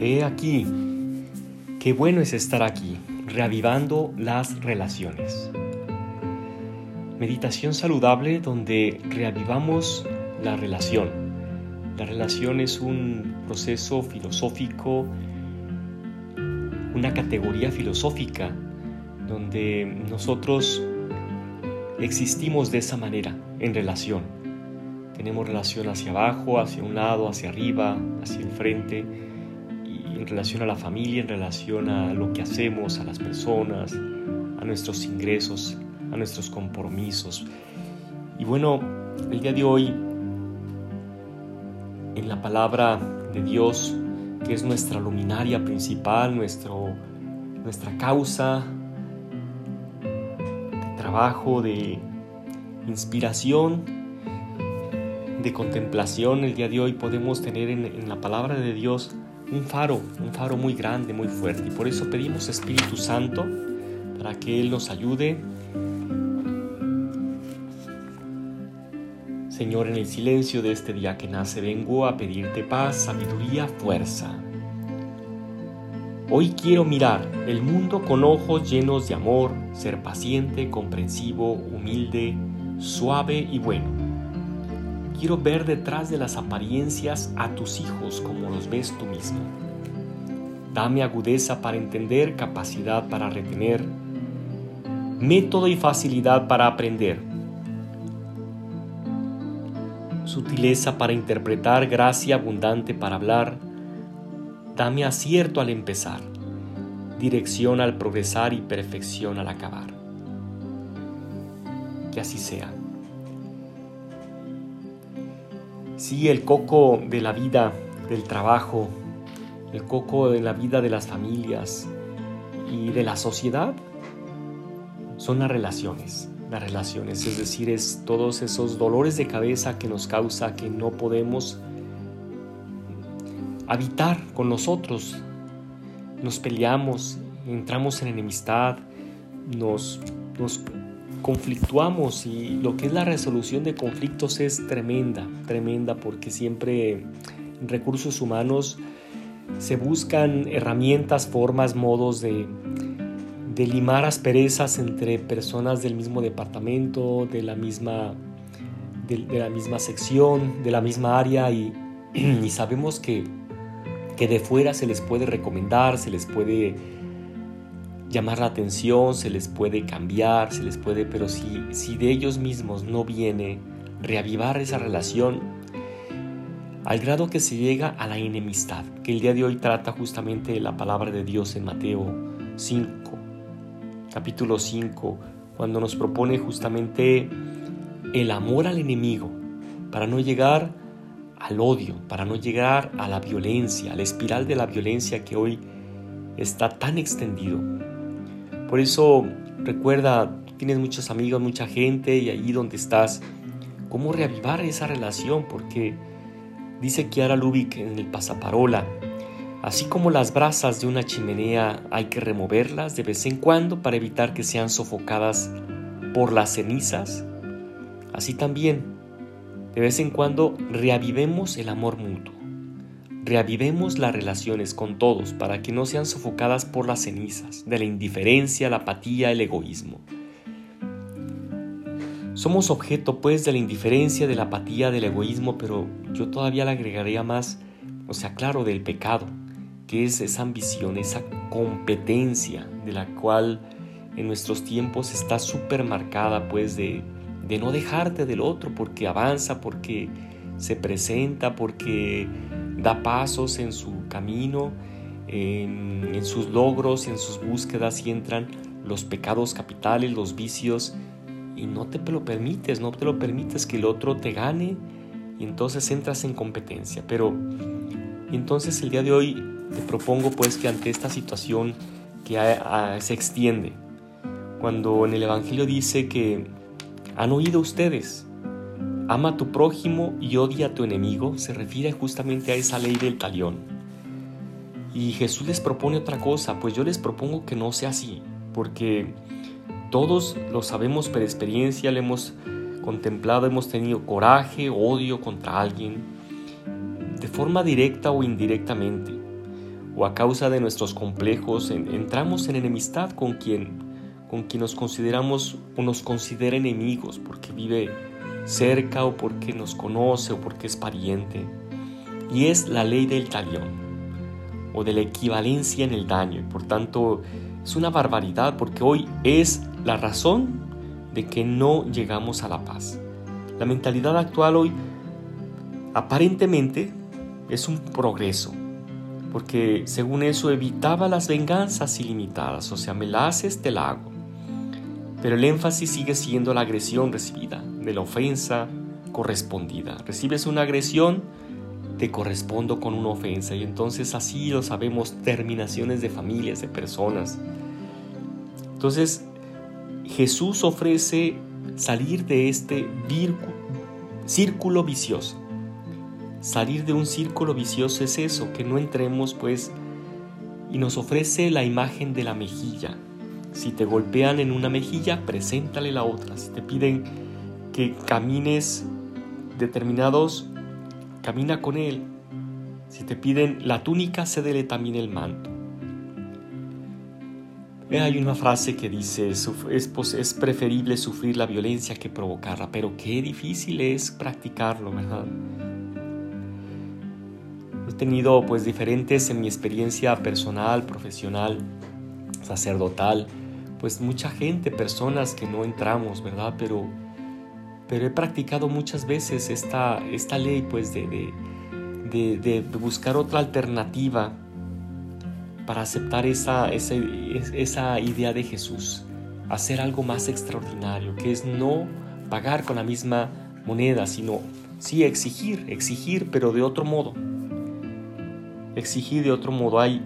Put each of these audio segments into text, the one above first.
He aquí, qué bueno es estar aquí, reavivando las relaciones. Meditación saludable donde reavivamos la relación. La relación es un proceso filosófico, una categoría filosófica donde nosotros existimos de esa manera, en relación. Tenemos relación hacia abajo, hacia un lado, hacia arriba, hacia el frente en relación a la familia, en relación a lo que hacemos, a las personas, a nuestros ingresos, a nuestros compromisos. Y bueno, el día de hoy, en la palabra de Dios, que es nuestra luminaria principal, nuestro, nuestra causa de trabajo, de inspiración, de contemplación, el día de hoy podemos tener en, en la palabra de Dios un faro, un faro muy grande, muy fuerte. Y por eso pedimos Espíritu Santo para que Él nos ayude. Señor, en el silencio de este día que nace, vengo a pedirte paz, sabiduría, fuerza. Hoy quiero mirar el mundo con ojos llenos de amor, ser paciente, comprensivo, humilde, suave y bueno Quiero ver detrás de las apariencias a tus hijos como los ves tú mismo. Dame agudeza para entender, capacidad para retener, método y facilidad para aprender, sutileza para interpretar, gracia abundante para hablar. Dame acierto al empezar, dirección al progresar y perfección al acabar. Que así sea. Sí, el coco de la vida, del trabajo, el coco de la vida de las familias y de la sociedad son las relaciones. Las relaciones, es decir, es todos esos dolores de cabeza que nos causa que no podemos habitar con nosotros. Nos peleamos, entramos en enemistad, nos, nos conflictuamos y lo que es la resolución de conflictos es tremenda, tremenda porque siempre en recursos humanos se buscan herramientas, formas, modos de, limar asperezas entre personas del mismo departamento, de la misma, de, la misma sección, de la misma área y, y sabemos que, que de fuera se les puede recomendar, se les puede llamar la atención, se les puede cambiar, se les puede, pero si, si de ellos mismos no viene reavivar esa relación, al grado que se llega a la enemistad, que el día de hoy trata justamente la palabra de Dios en Mateo 5, capítulo 5, cuando nos propone justamente el amor al enemigo, para no llegar al odio, para no llegar a la violencia, a la espiral de la violencia que hoy está tan extendido. Por eso recuerda, tienes muchos amigos, mucha gente y allí donde estás, cómo reavivar esa relación, porque dice Kiara Lubick en el pasaparola, así como las brasas de una chimenea hay que removerlas de vez en cuando para evitar que sean sofocadas por las cenizas, así también de vez en cuando reavivemos el amor mutuo. Reavivemos las relaciones con todos para que no sean sofocadas por las cenizas de la indiferencia, la apatía, el egoísmo. Somos objeto pues de la indiferencia, de la apatía, del egoísmo, pero yo todavía le agregaría más, o sea, claro, del pecado, que es esa ambición, esa competencia de la cual en nuestros tiempos está súper marcada pues de, de no dejarte del otro porque avanza, porque se presenta, porque da pasos en su camino, en, sus logros, en sus búsquedas y entran los pecados capitales, los vicios y no te lo permites, no te lo permites que el otro te gane y entonces entras en competencia. Pero entonces el día de hoy te propongo pues que ante esta situación que se extiende, cuando en el Evangelio dice que han oído ustedes, ama a tu prójimo y odia a tu enemigo, se refiere justamente a esa ley del talión. Y Jesús les propone otra cosa, pues yo les propongo que no sea así, porque todos lo sabemos por experiencia, le hemos contemplado, hemos tenido coraje, odio contra alguien, de forma directa o indirectamente, o a causa de nuestros complejos, entramos en enemistad con quien, con quien nos consideramos o nos considera enemigos, porque vive cerca o porque nos conoce o porque es pariente. Y es la ley del talión o de la equivalencia en el daño. Y por tanto, es una barbaridad porque hoy es la razón de que no llegamos a la paz. La mentalidad actual hoy aparentemente es un progreso, porque según eso evitaba las venganzas ilimitadas, o sea, me la haces, te la hago. Pero el énfasis sigue siendo la agresión recibida, de la ofensa correspondida. Recibes una agresión, te correspondo con una ofensa y entonces así lo sabemos, terminaciones de familias, de personas. Entonces Jesús ofrece salir de este círculo vicioso. Salir de un círculo vicioso es eso, que no entremos pues y nos ofrece la imagen de la mejilla. Si te golpean en una mejilla, preséntale la otra. Si te piden que camines determinados, camina con él. Si te piden la túnica, cédele también el manto. Hay una frase que dice, es, preferible sufrir la violencia que provocarla, pero qué difícil es practicarlo, ¿verdad? He tenido pues diferentes en mi experiencia personal, profesional, sacerdotal, pues mucha gente, personas que no entramos, ¿verdad? Pero, pero he practicado muchas veces esta, esta ley pues de, de, buscar otra alternativa para aceptar esa, esa, idea de Jesús, hacer algo más extraordinario, que es no pagar con la misma moneda, sino sí exigir, exigir, pero de otro modo. Exigir de otro modo. Hay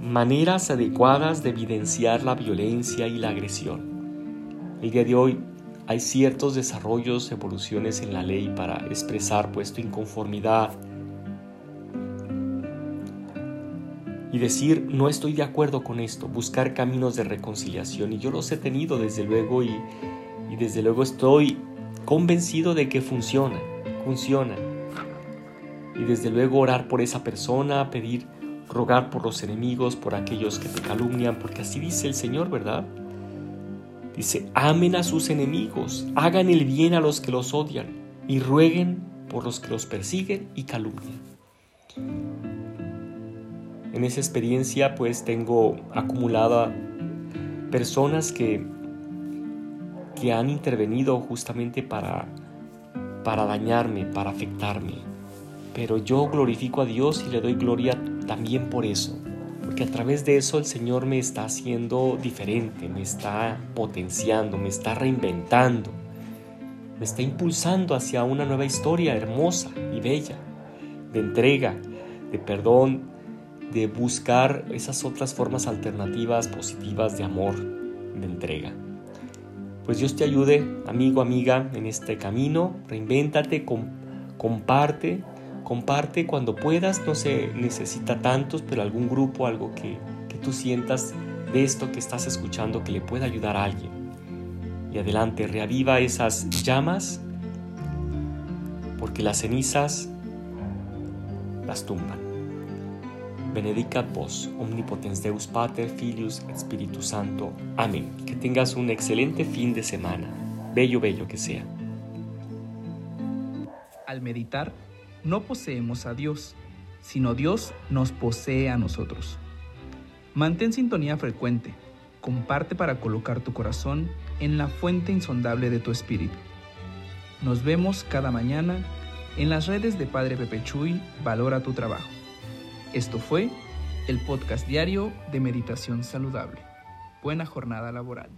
maneras adecuadas de evidenciar la violencia y la agresión. El día de hoy hay ciertos desarrollos, evoluciones en la ley para expresar puesto inconformidad, y decir no estoy de acuerdo con esto, buscar caminos de reconciliación. Y yo los he tenido desde luego y, y desde luego estoy convencido de que funciona, funciona. Y desde luego orar por esa persona, pedir, rogar por los enemigos, por aquellos que te calumnian, porque así dice el Señor, ¿verdad? Dice, amen a sus enemigos, hagan el bien a los que los odian y rueguen por los que los persiguen y calumnian. En esa experiencia pues tengo acumulada personas que, que han intervenido justamente para, para dañarme, para afectarme. Pero yo glorifico a Dios y le doy gloria también por eso. Porque a través de eso el Señor me está haciendo diferente, me está potenciando, me está reinventando, me está impulsando hacia una nueva historia hermosa y bella, de entrega, de perdón, de buscar esas otras formas alternativas positivas de amor, de entrega. Pues Dios te ayude, amigo, amiga, en este camino. Reinvéntate, comparte, comparte cuando puedas. No se necesita tantos, pero algún grupo, algo que, que tú sientas de esto que estás escuchando que le pueda ayudar a alguien. Y adelante, reaviva esas llamas, porque las cenizas las tumban. Benedicat vos, omnipotens Deus Pater, Filius et Spiritus Santo. Amén. Que tengas un excelente fin de semana, bello, bello que sea. Al meditar, no poseemos a Dios, sino Dios nos posee a nosotros. Mantén sintonía frecuente, comparte para colocar tu corazón en la fuente insondable de tu espíritu. Nos vemos cada mañana en las redes de Padre Pepe Chuy, Valora tu Trabajo. Esto fue el podcast diario de Meditación Saludable. Buena jornada laboral.